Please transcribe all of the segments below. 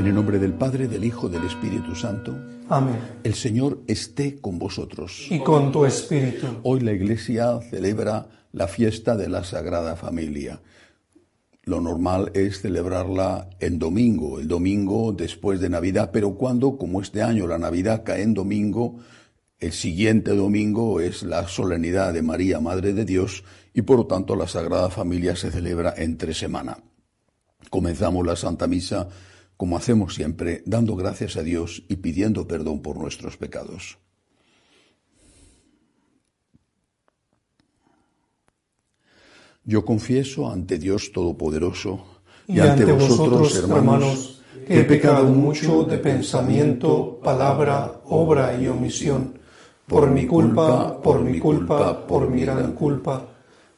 En el nombre del Padre, del Hijo, del Espíritu Santo. Amén. El Señor esté con vosotros. Y con tu espíritu. Hoy la Iglesia celebra la fiesta de la Sagrada Familia. Lo normal es celebrarla en domingo, el domingo después de Navidad, pero cuando, como este año, la Navidad cae en domingo, el siguiente domingo es la solemnidad de María, Madre de Dios, y por lo tanto la Sagrada Familia se celebra entre semana. Comenzamos la Santa Misa como hacemos siempre, dando gracias a Dios y pidiendo perdón por nuestros pecados. Yo confieso ante Dios Todopoderoso y, ante vosotros, hermanos, que he pecado mucho de pensamiento, palabra, obra y omisión, por mi culpa, por mi culpa, por mi gran culpa.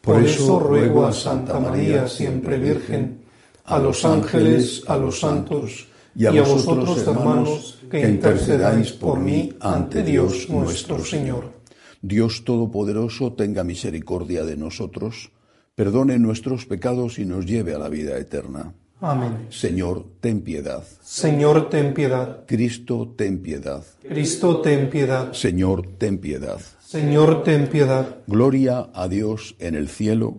Por eso ruego a Santa María, siempre Virgen, a los ángeles, a los santos y a, vosotros, hermanos, que intercedáis por mí ante Dios nuestro Señor. Dios Todopoderoso tenga misericordia de nosotros, perdone nuestros pecados y nos lleve a la vida eterna. Amén. Señor, ten piedad. Señor, ten piedad. Cristo, ten piedad. Cristo, ten piedad. Señor, ten piedad. Señor, ten piedad. Gloria a Dios en el cielo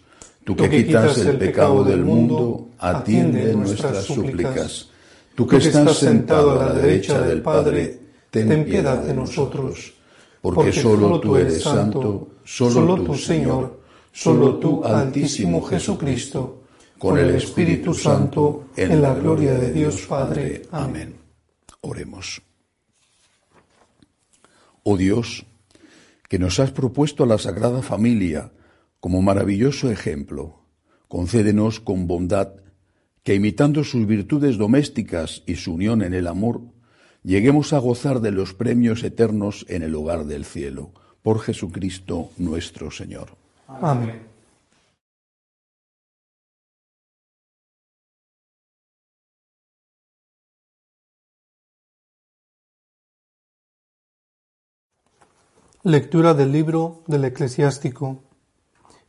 Tú que quitas el pecado del mundo, atiende nuestras súplicas. Tú que estás sentado a la derecha del Padre, ten piedad de nosotros. Porque solo tú eres santo, solo tú, Señor, solo tú, Altísimo Jesucristo, con el Espíritu Santo, en la gloria de Dios Padre. Amén. Oremos. Oh Dios, que nos has propuesto a la Sagrada Familia, como maravilloso ejemplo, concédenos con bondad que imitando sus virtudes domésticas y su unión en el amor, lleguemos a gozar de los premios eternos en el hogar del cielo, por Jesucristo nuestro Señor. Amén. Lectura del libro del eclesiástico.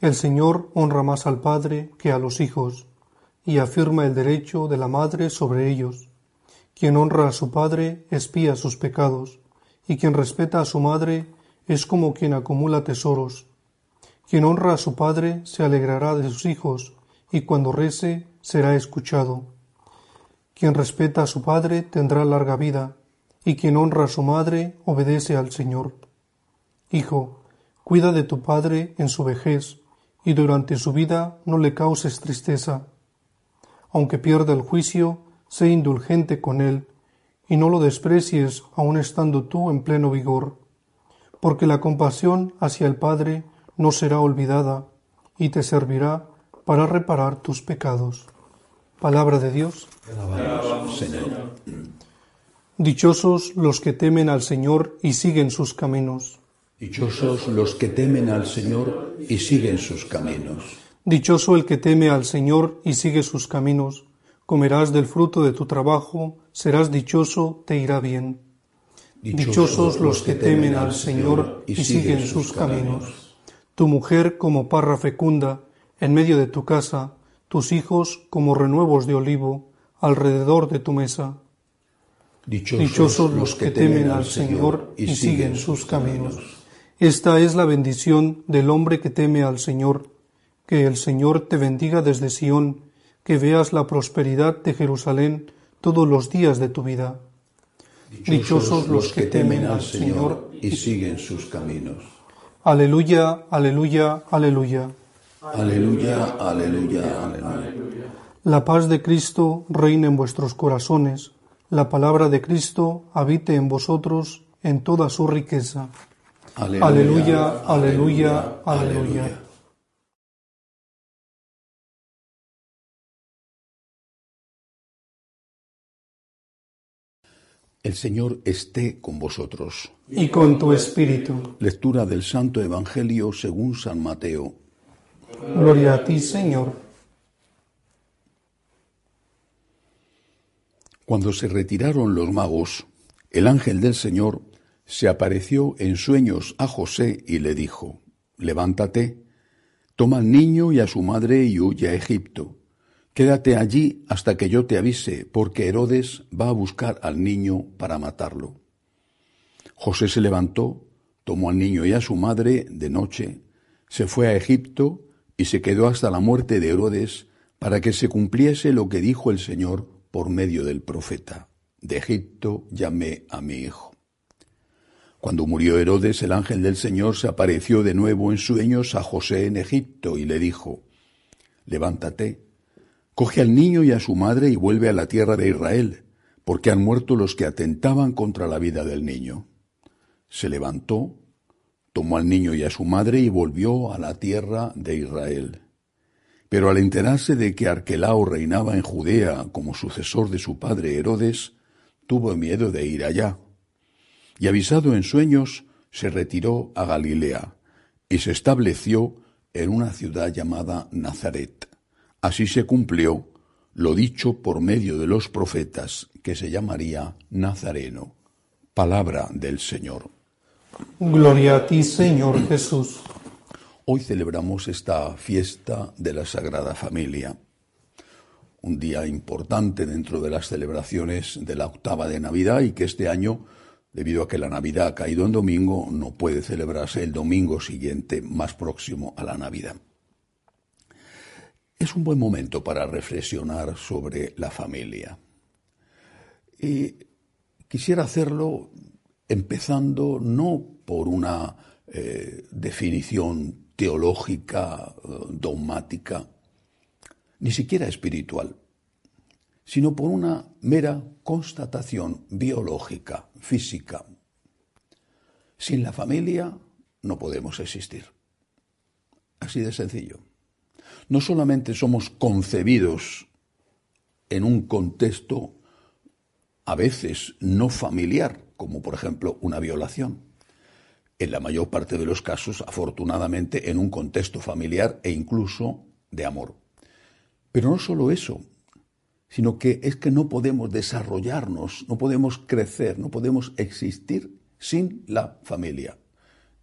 El Señor honra más al Padre que a los hijos, y afirma el derecho de la madre sobre ellos. Quien honra a su Padre espía sus pecados, y quien respeta a su madre es como quien acumula tesoros. Quien honra a su Padre se alegrará de sus hijos, y cuando rece será escuchado. Quien respeta a su Padre tendrá larga vida, y quien honra a su madre obedece al Señor. Hijo, cuida de tu Padre en su vejez, y durante su vida no le causes tristeza. Aunque pierda el juicio, sé indulgente con él, y no lo desprecies aun estando tú en pleno vigor, porque la compasión hacia el Padre no será olvidada, y te servirá para reparar tus pecados. Palabra de Dios. Señor. Dichosos los que temen al Señor y siguen sus caminos. Dichosos los que temen al Señor y siguen sus caminos. Dichoso el que teme al Señor y sigue sus caminos. Comerás del fruto de tu trabajo, serás dichoso, te irá bien. Dichosos los que temen al Señor y siguen sus caminos. Tu mujer como parra fecunda, en medio de tu casa, tus hijos como renuevos de olivo, alrededor de tu mesa. Dichosos los que temen al Señor y siguen sus caminos. Esta es la bendición del hombre que teme al Señor. Que el Señor te bendiga desde Sión, que veas la prosperidad de Jerusalén todos los días de tu vida. Dichosos los que temen al Señor y siguen sus caminos. Aleluya, aleluya, aleluya. Aleluya, aleluya, aleluya. La paz de Cristo reina en vuestros corazones la palabra de Cristo habite en vosotros en toda su riqueza. Aleluya, aleluya, aleluya. El Señor esté con vosotros. Y con tu espíritu. Lectura del Santo Evangelio según San Mateo. Gloria a ti, Señor. Cuando se retiraron los magos, el ángel del Señor se apareció en sueños a José y le dijo, Levántate, toma al niño y a su madre y huye a Egipto. Quédate allí hasta que yo te avise, porque Herodes va a buscar al niño para matarlo. José se levantó, tomó al niño y a su madre de noche, se fue a Egipto y se quedó hasta la muerte de Herodes para que se cumpliese lo que dijo el Señor por medio del profeta. De Egipto llamé a mi hijo. Cuando murió Herodes, el ángel del Señor se apareció de nuevo en sueños a José en Egipto y le dijo, Levántate, coge al niño y a su madre y vuelve a la tierra de Israel, porque han muerto los que atentaban contra la vida del niño. Se levantó, tomó al niño y a su madre y volvió a la tierra de Israel. Pero al enterarse de que Arquelao reinaba en Judea como sucesor de su padre Herodes, tuvo miedo de ir allá. Y avisado en sueños, se retiró a Galilea y se estableció en una ciudad llamada Nazaret. Así se cumplió lo dicho por medio de los profetas, que se llamaría Nazareno. Palabra del Señor. Gloria a ti, Señor Jesús. Hoy celebramos esta fiesta de la Sagrada Familia, un día importante dentro de las celebraciones de la octava de Navidad y que este año, debido a que la Navidad ha caído en domingo, no puede celebrarse el domingo siguiente más próximo a la Navidad. Es un buen momento para reflexionar sobre la familia. Y quisiera hacerlo empezando no por una eh, definición teológica, eh, dogmática, ni siquiera espiritual, sino por una mera constatación biológica, física. Sin la familia no podemos existir. Así de sencillo. No solamente somos concebidos en un contexto a veces no familiar, como por ejemplo una violación, en la mayor parte de los casos, afortunadamente, en un contexto familiar e incluso de amor. Pero no solo eso, sino que es que no podemos desarrollarnos, no podemos crecer, no podemos existir sin la familia.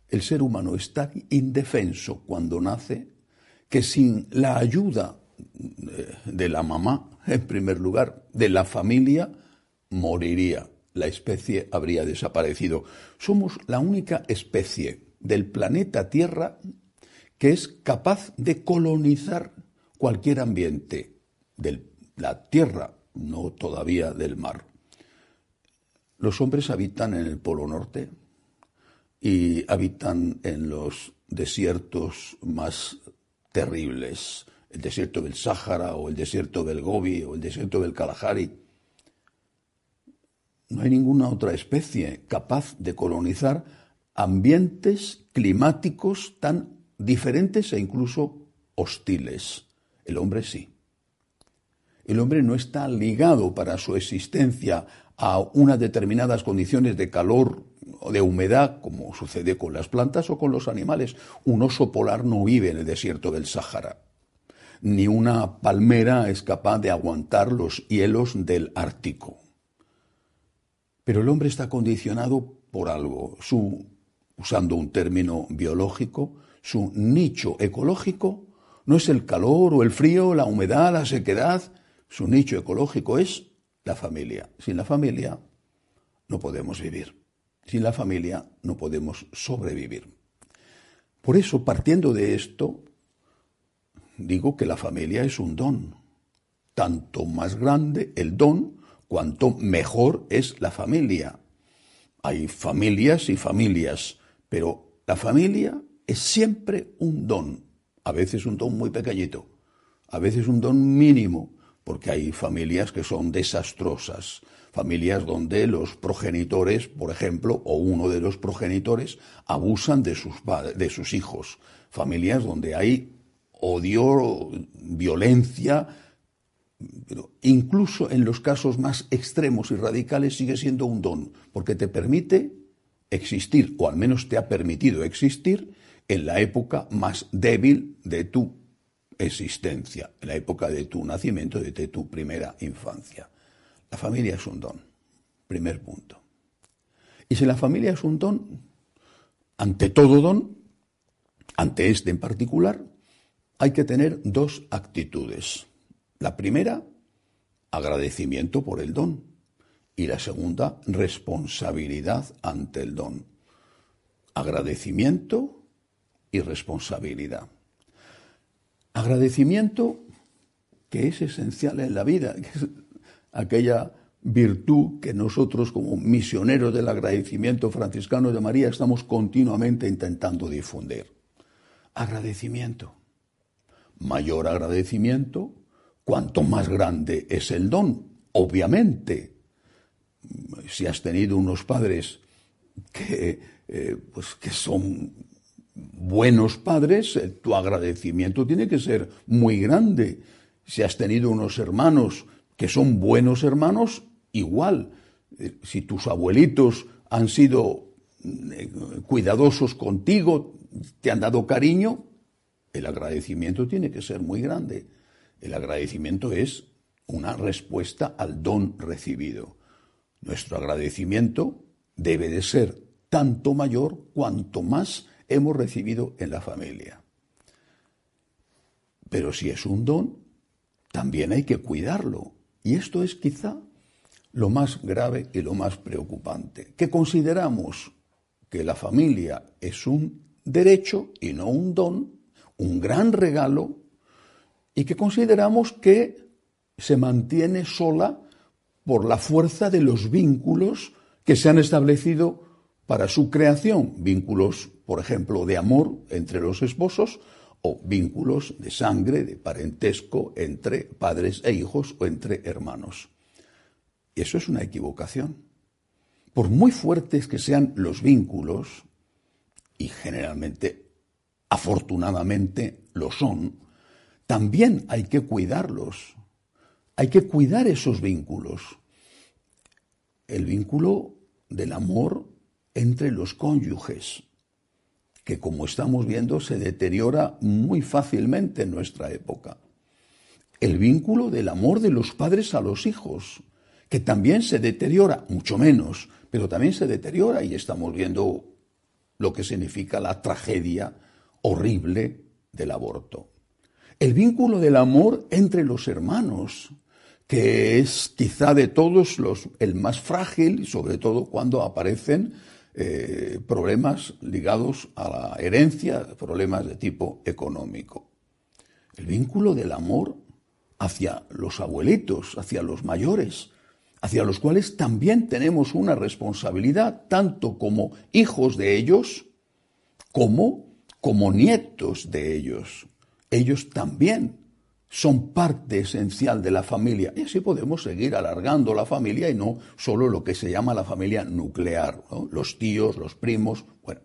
El ser humano es tan indefenso cuando nace que sin la ayuda eh, de la mamá, en primer lugar, de la familia, moriría la especie habría desaparecido. Somos la única especie del planeta Tierra que es capaz de colonizar cualquier ambiente de la Tierra, no todavía del mar. Los hombres habitan en el Polo Norte y habitan en los desiertos más terribles, el desierto del Sáhara o el desierto del Gobi o el desierto del Kalahari no hay ninguna otra especie capaz de colonizar ambientes climáticos tan diferentes e incluso hostiles. El hombre sí. El hombre no está ligado para su existencia a unas determinadas condiciones de calor o de humedad, como sucede con las plantas o con los animales. Un oso polar no vive en el desierto del Sáhara. Ni una palmera es capaz de aguantar los hielos del Ártico. Pero el hombre está condicionado por algo. Su, usando un término biológico, su nicho ecológico no es el calor o el frío, la humedad, la sequedad. Su nicho ecológico es la familia. Sin la familia no podemos vivir. Sin la familia no podemos sobrevivir. Por eso, partiendo de esto, digo que la familia es un don. Tanto más grande el don, cuanto mejor es la familia. Hay familias y familias, pero la familia es siempre un don. A veces un don muy pequeñito, a veces un don mínimo, porque hay familias que son desastrosas, familias donde los progenitores, por ejemplo, o uno de los progenitores, abusan de sus, de sus hijos, familias donde hay odio, violencia, pero incluso en los casos más extremos y radicales sigue siendo un don, porque te permite existir, o al menos te ha permitido existir, en la época más débil de tu existencia, en la época de tu nacimiento, de tu primera infancia. La familia es un don, primer punto. Y si la familia es un don, ante todo don, ante este en particular, hay que tener dos actitudes. La primera, agradecimiento por el don. Y la segunda, responsabilidad ante el don. Agradecimiento y responsabilidad. Agradecimiento que es esencial en la vida, que es aquella virtud que nosotros como misioneros del agradecimiento franciscano de María estamos continuamente intentando difundir. Agradecimiento. Mayor agradecimiento, cuanto más grande es el don. Obviamente, si has tenido unos padres que, eh, pues que son buenos padres, eh, tu agradecimiento tiene que ser muy grande. Si has tenido unos hermanos que son buenos hermanos, igual. Eh, si tus abuelitos han sido cuidadosos contigo, te han dado cariño, el agradecimiento tiene que ser muy grande. El agradecimiento es una respuesta al don recibido. Nuestro agradecimiento debe de ser tanto mayor cuanto más hemos recibido en la familia. Pero si es un don, también hay que cuidarlo. Y esto es quizá lo más grave y lo más preocupante, que consideramos que la familia es un derecho y no un don, un gran regalo, y que consideramos que se mantiene sola por la fuerza de los vínculos que se han establecido para su creación, vínculos, por ejemplo, de amor entre los esposos o vínculos de sangre, de parentesco entre padres e hijos o entre hermanos. Eso es una equivocación. Por muy fuertes que sean los vínculos, y generalmente, afortunadamente, lo son, también hay que cuidarlos. Hay que cuidar esos vínculos. El vínculo del amor entre los cónyuges, que como estamos viendo se deteriora muy fácilmente en nuestra época. El vínculo del amor de los padres a los hijos, que también se deteriora, mucho menos, pero también se deteriora y estamos viendo lo que significa la tragedia horrible del aborto. El vínculo del amor entre los hermanos, que es quizá de todos los el más frágil, sobre todo cuando aparecen eh, problemas ligados a la herencia, problemas de tipo económico. El vínculo del amor hacia los abuelitos, hacia los mayores, hacia los cuales también tenemos una responsabilidad, tanto como hijos de ellos, como como nietos de ellos. Ellos también son parte esencial de la familia. Y así podemos seguir alargando la familia y no solo lo que se llama la familia nuclear, los tíos, los primos. Bueno,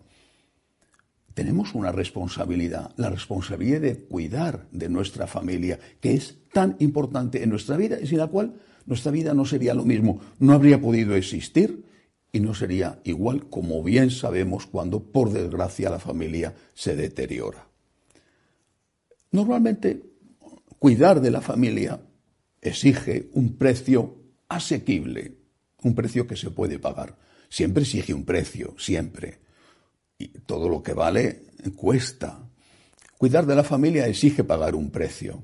tenemos una responsabilidad, la responsabilidad de cuidar de nuestra familia, que es tan importante en nuestra vida y sin la cual nuestra vida no sería lo mismo, no habría podido existir y no sería igual como bien sabemos cuando, por desgracia, la familia se deteriora. Normalmente Cuidar de la familia exige un precio asequible, un precio que se puede pagar. Siempre exige un precio, siempre. Y todo lo que vale cuesta. Cuidar de la familia exige pagar un precio.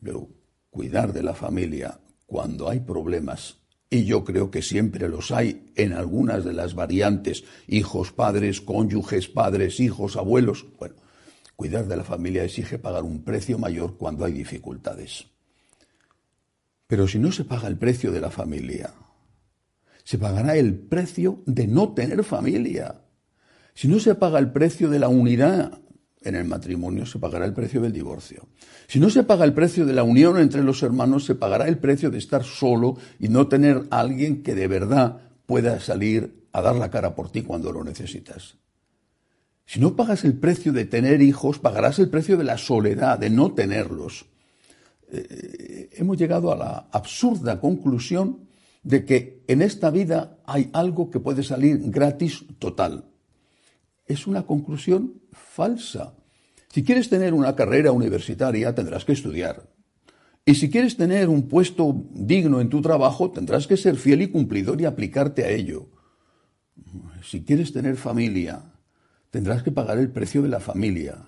Pero cuidar de la familia cuando hay problemas y yo creo que siempre los hay en algunas de las variantes, hijos, padres, cónyuges, padres, hijos, abuelos. Bueno, cuidar de la familia exige pagar un precio mayor cuando hay dificultades. Pero si no se paga el precio de la familia, se pagará el precio de no tener familia. Si no se paga el precio de la unidad en el matrimonio, se pagará el precio del divorcio. Si no se paga el precio de la unión entre los hermanos, se pagará el precio de estar solo y no tener alguien que de verdad pueda salir a dar la cara por ti cuando lo necesitas. Si no pagas el precio de tener hijos, pagarás el precio de la soledad, de no tenerlos. Eh, hemos llegado a la absurda conclusión de que en esta vida hay algo que puede salir gratis total es una conclusión falsa. Si quieres tener una carrera universitaria, tendrás que estudiar. Y si quieres tener un puesto digno en tu trabajo, tendrás que ser fiel y cumplidor y aplicarte a ello. Si quieres tener familia, tendrás que pagar el precio de la familia.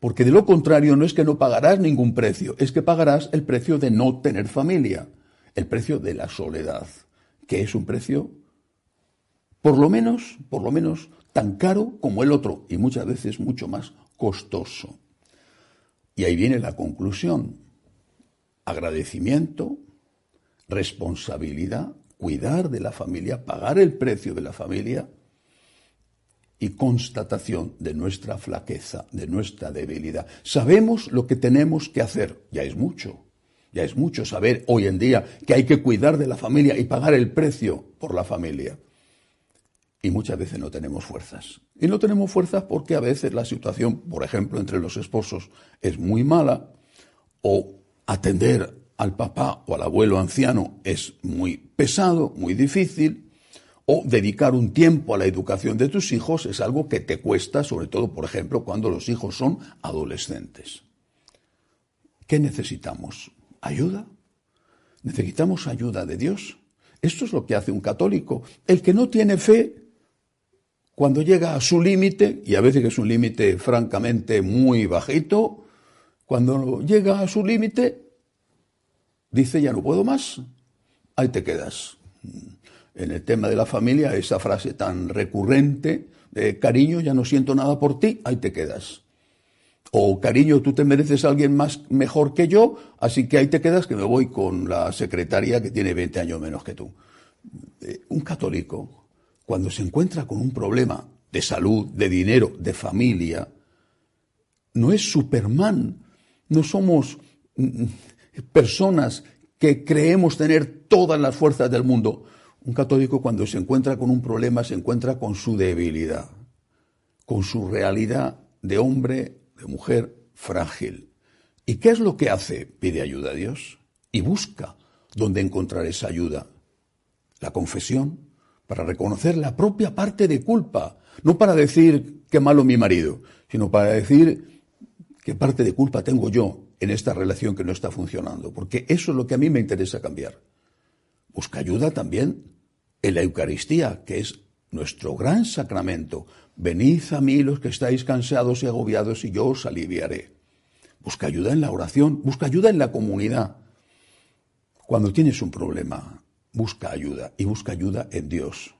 Porque de lo contrario no es que no pagarás ningún precio, es que pagarás el precio de no tener familia, el precio de la soledad, que es un precio, por lo menos, por lo menos, tan caro como el otro y muchas veces mucho más costoso. Y ahí viene la conclusión. Agradecimiento, responsabilidad, cuidar de la familia, pagar el precio de la familia y constatación de nuestra flaqueza, de nuestra debilidad. Sabemos lo que tenemos que hacer, ya es mucho. Ya es mucho saber hoy en día que hay que cuidar de la familia y pagar el precio por la familia. Y muchas veces no tenemos fuerzas. Y no tenemos fuerzas porque a veces la situación, por ejemplo, entre los esposos es muy mala o atender al papá o al abuelo anciano es muy pesado, muy difícil, o dedicar un tiempo a la educación de tus hijos es algo que te cuesta, sobre todo, por ejemplo, cuando los hijos son adolescentes. ¿Qué necesitamos? ¿Ayuda? ¿Necesitamos ayuda de Dios? Esto es lo que hace un católico. El que no tiene fe cuando llega a su límite, y a veces es un límite francamente muy bajito, cuando llega a su límite, dice ya no puedo más, ahí te quedas. En el tema de la familia, esa frase tan recurrente de cariño, ya no siento nada por ti, ahí te quedas. O cariño, tú te mereces a alguien más mejor que yo, así que ahí te quedas que me voy con la secretaria que tiene 20 años menos que tú. Eh, un católico cuando se encuentra con un problema de salud, de dinero, de familia, no es Superman, no somos mm, personas que creemos tener todas las fuerzas del mundo. Un católico cuando se encuentra con un problema se encuentra con su debilidad, con su realidad de hombre, de mujer frágil. ¿Y qué es lo que hace? Pide ayuda a Dios y busca dónde encontrar esa ayuda. La confesión, para reconocer la propia parte de culpa, no para decir qué malo mi marido, sino para decir qué parte de culpa tengo yo en esta relación que no está funcionando, porque eso es lo que a mí me interesa cambiar. Busca ayuda también en la Eucaristía, que es nuestro gran sacramento. Venid a mí los que estáis cansados y agobiados y yo os aliviaré. Busca ayuda en la oración, busca ayuda en la comunidad. Cuando tienes un problema, busca ayuda y busca ayuda en Dios.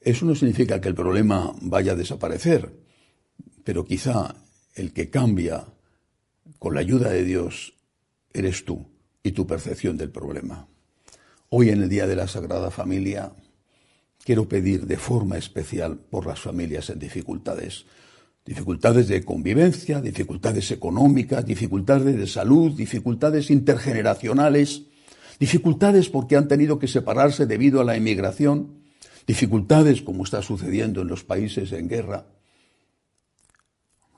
Eso no significa que el problema vaya a desaparecer, pero quizá el que cambia con la ayuda de Dios eres tú y tu percepción del problema. Hoy en el Día de la Sagrada Familia quiero pedir de forma especial por las familias en dificultades. Dificultades de convivencia, dificultades económicas, dificultades de salud, dificultades intergeneracionales, dificultades porque han tenido que separarse debido a la emigración, dificultades como está sucediendo en los países en guerra.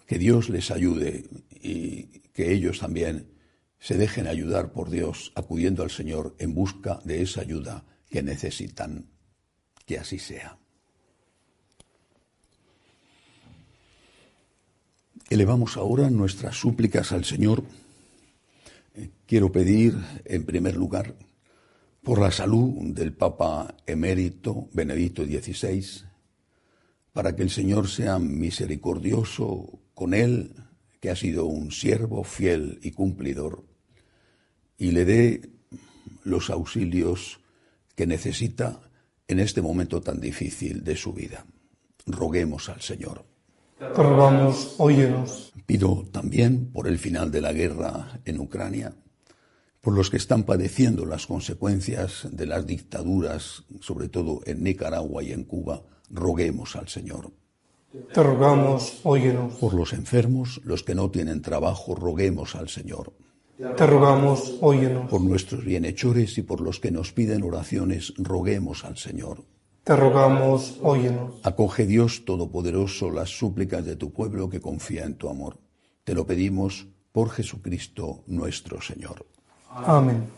Que Dios les ayude y que ellos también se dejen ayudar por Dios acudiendo al Señor en busca de esa ayuda que necesitan. Que así sea. Elevamos ahora nuestras súplicas al Señor quiero pedir, en primer lugar, por la salud del Papa emérito Benedicto XVI, para que el Señor sea misericordioso con él, que ha sido un siervo fiel y cumplidor, y le dé los auxilios que necesita en este momento tan difícil de su vida. Roguemos al Señor. Te rogamos, óyenos. Pido también por el final de la guerra en Ucrania, por los que están padeciendo las consecuencias de las dictaduras, sobre todo en Nicaragua y en Cuba, roguemos al Señor. Te rogamos, óyenos. Por los enfermos, los que no tienen trabajo, roguemos al Señor. Te rogamos, óyenos. Por nuestros bienhechores y por los que nos piden oraciones, roguemos al Señor. Te rogamos, óyenos. Acoge Dios Todopoderoso las súplicas de tu pueblo que confía en tu amor. Te lo pedimos por Jesucristo nuestro Señor. Amén.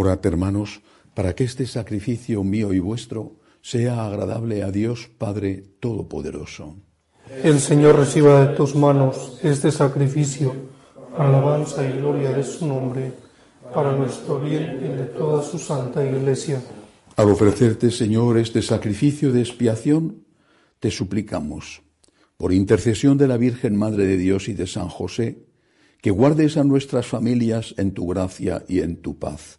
Orad, hermanos, para que este sacrificio mío y vuestro sea agradable a Dios Padre Todopoderoso. El Señor reciba de tus manos este sacrificio, alabanza y gloria de su nombre, para nuestro bien y de toda su santa iglesia. Al ofrecerte, Señor, este sacrificio de expiación, te suplicamos, por intercesión de la Virgen Madre de Dios y de San José, que guardes a nuestras familias en tu gracia y en tu paz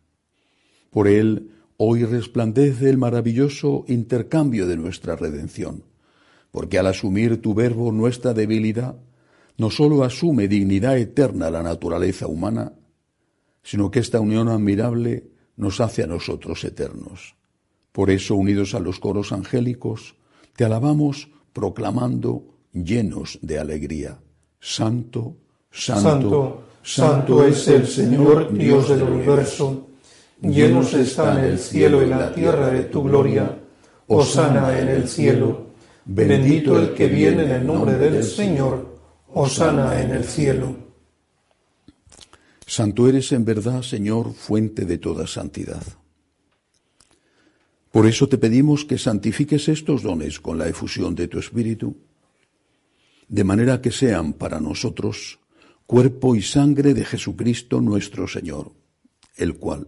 Por él hoy resplandece el maravilloso intercambio de nuestra redención, porque al asumir tu verbo nuestra debilidad, no sólo asume dignidad eterna la naturaleza humana, sino que esta unión admirable nos hace a nosotros eternos. Por eso, unidos a los coros angélicos, te alabamos proclamando llenos de alegría. Santo, santo, santo, santo es el Señor Dios del universo llenos están el cielo y la tierra de tu gloria, Osana en el cielo, bendito el que viene en el nombre del Señor, Osana en el cielo. Santo eres en verdad, Señor, fuente de toda santidad. Por eso te pedimos que santifiques estos dones con la efusión de tu Espíritu, de manera que sean para nosotros cuerpo y sangre de Jesucristo nuestro Señor, el cual,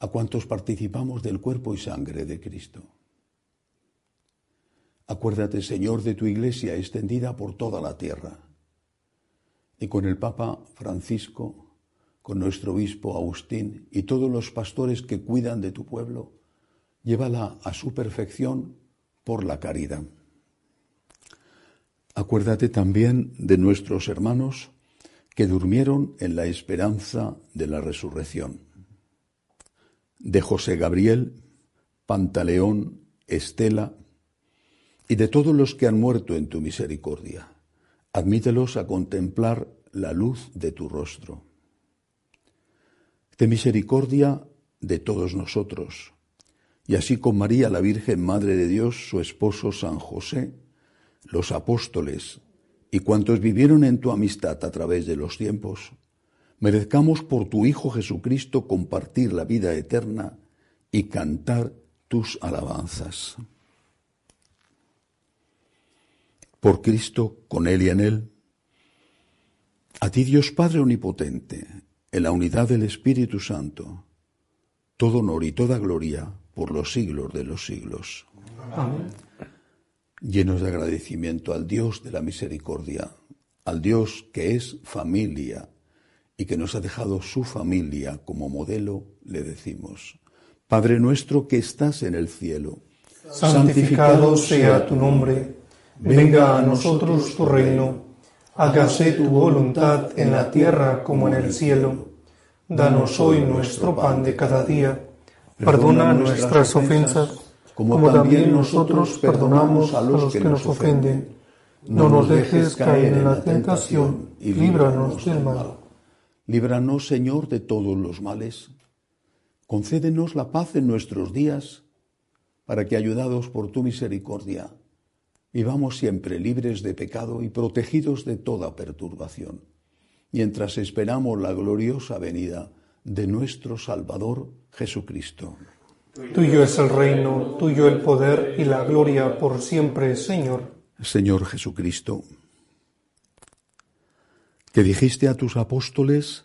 a cuantos participamos del cuerpo y sangre de Cristo. Acuérdate, Señor, de tu iglesia extendida por toda la tierra. Y con el Papa Francisco, con nuestro obispo Agustín y todos los pastores que cuidan de tu pueblo, llévala a su perfección por la caridad. Acuérdate también de nuestros hermanos que durmieron en la esperanza de la resurrección de José Gabriel, Pantaleón, Estela y de todos los que han muerto en tu misericordia. Admítelos a contemplar la luz de tu rostro. De misericordia de todos nosotros, y así con María la Virgen Madre de Dios, su esposo San José, los apóstoles y cuantos vivieron en tu amistad a través de los tiempos, merezcamos por tu Hijo Jesucristo compartir la vida eterna y cantar tus alabanzas. Por Cristo, con Él y en Él, a ti Dios Padre Omnipotente, en la unidad del Espíritu Santo, todo honor y toda gloria por los siglos de los siglos. Amén. Llenos de agradecimiento al Dios de la misericordia, al Dios que es familia, y que nos ha dejado su familia como modelo, le decimos, Padre nuestro que estás en el cielo, santificado sea tu nombre, venga a nosotros tu reino, hágase tu voluntad en la tierra como en el cielo. Danos hoy nuestro pan de cada día, perdona nuestras ofensas, como también nosotros perdonamos a los que nos ofenden. No nos dejes caer en la tentación y líbranos del mal. Líbranos, Señor, de todos los males. Concédenos la paz en nuestros días, para que, ayudados por tu misericordia, vivamos siempre libres de pecado y protegidos de toda perturbación, mientras esperamos la gloriosa venida de nuestro Salvador Jesucristo. Tuyo es el reino, tuyo el poder y la gloria por siempre, Señor. Señor Jesucristo, que dijiste a tus apóstoles,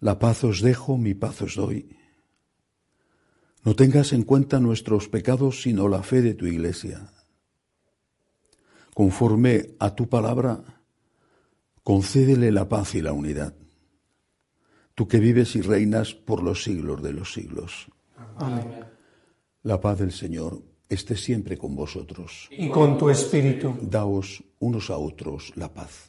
la paz os dejo, mi paz os doy. No tengas en cuenta nuestros pecados, sino la fe de tu iglesia. Conforme a tu palabra, concédele la paz y la unidad. Tú que vives y reinas por los siglos de los siglos. Amén. La paz del Señor esté siempre con vosotros. Y con tu espíritu. Daos unos a otros la paz.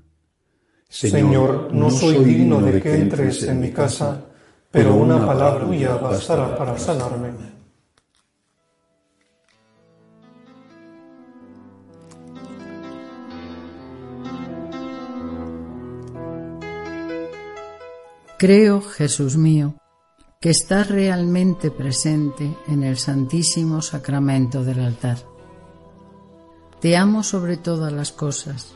Señor, no soy digno de que entres en mi casa, pero una palabra tuya bastará para sanarme. Creo, Jesús mío, que estás realmente presente en el Santísimo Sacramento del altar. Te amo sobre todas las cosas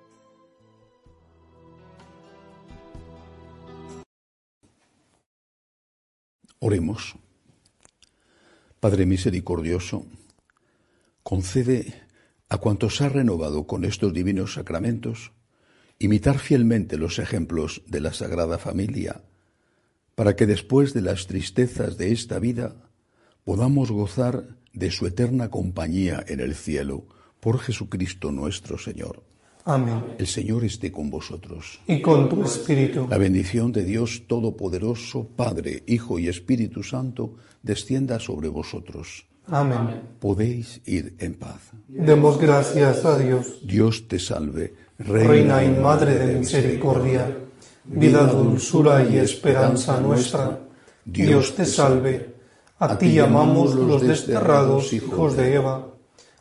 Oremos. Padre misericordioso, concede a cuantos ha renovado con estos divinos sacramentos imitar fielmente los ejemplos de la Sagrada Familia, para que después de las tristezas de esta vida podamos gozar de su eterna compañía en el cielo, por Jesucristo nuestro Señor. Amén. El Señor esté con vosotros. Y con tu espíritu. La bendición de Dios Todopoderoso, Padre, Hijo y Espíritu Santo, descienda sobre vosotros. Amén. Podéis ir en paz. Demos gracias a Dios. Dios te salve, Reina y Madre de misericordia, vida, dulzura y esperanza nuestra. Dios te salve. A ti llamamos los desterrados hijos de Eva.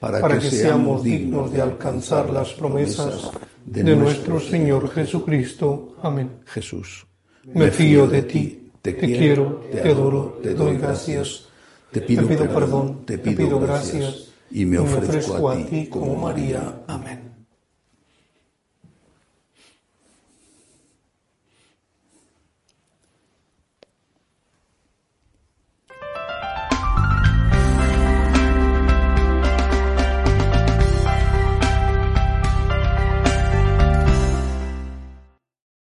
para, que, seamos dignos de alcanzar las promesas de, nuestro Señor Jesucristo. Amén. Jesús, me fío de ti, te, quiero, te adoro, te doy gracias, te pido, perdón, te pido gracias y me ofrezco a ti como María. Amén.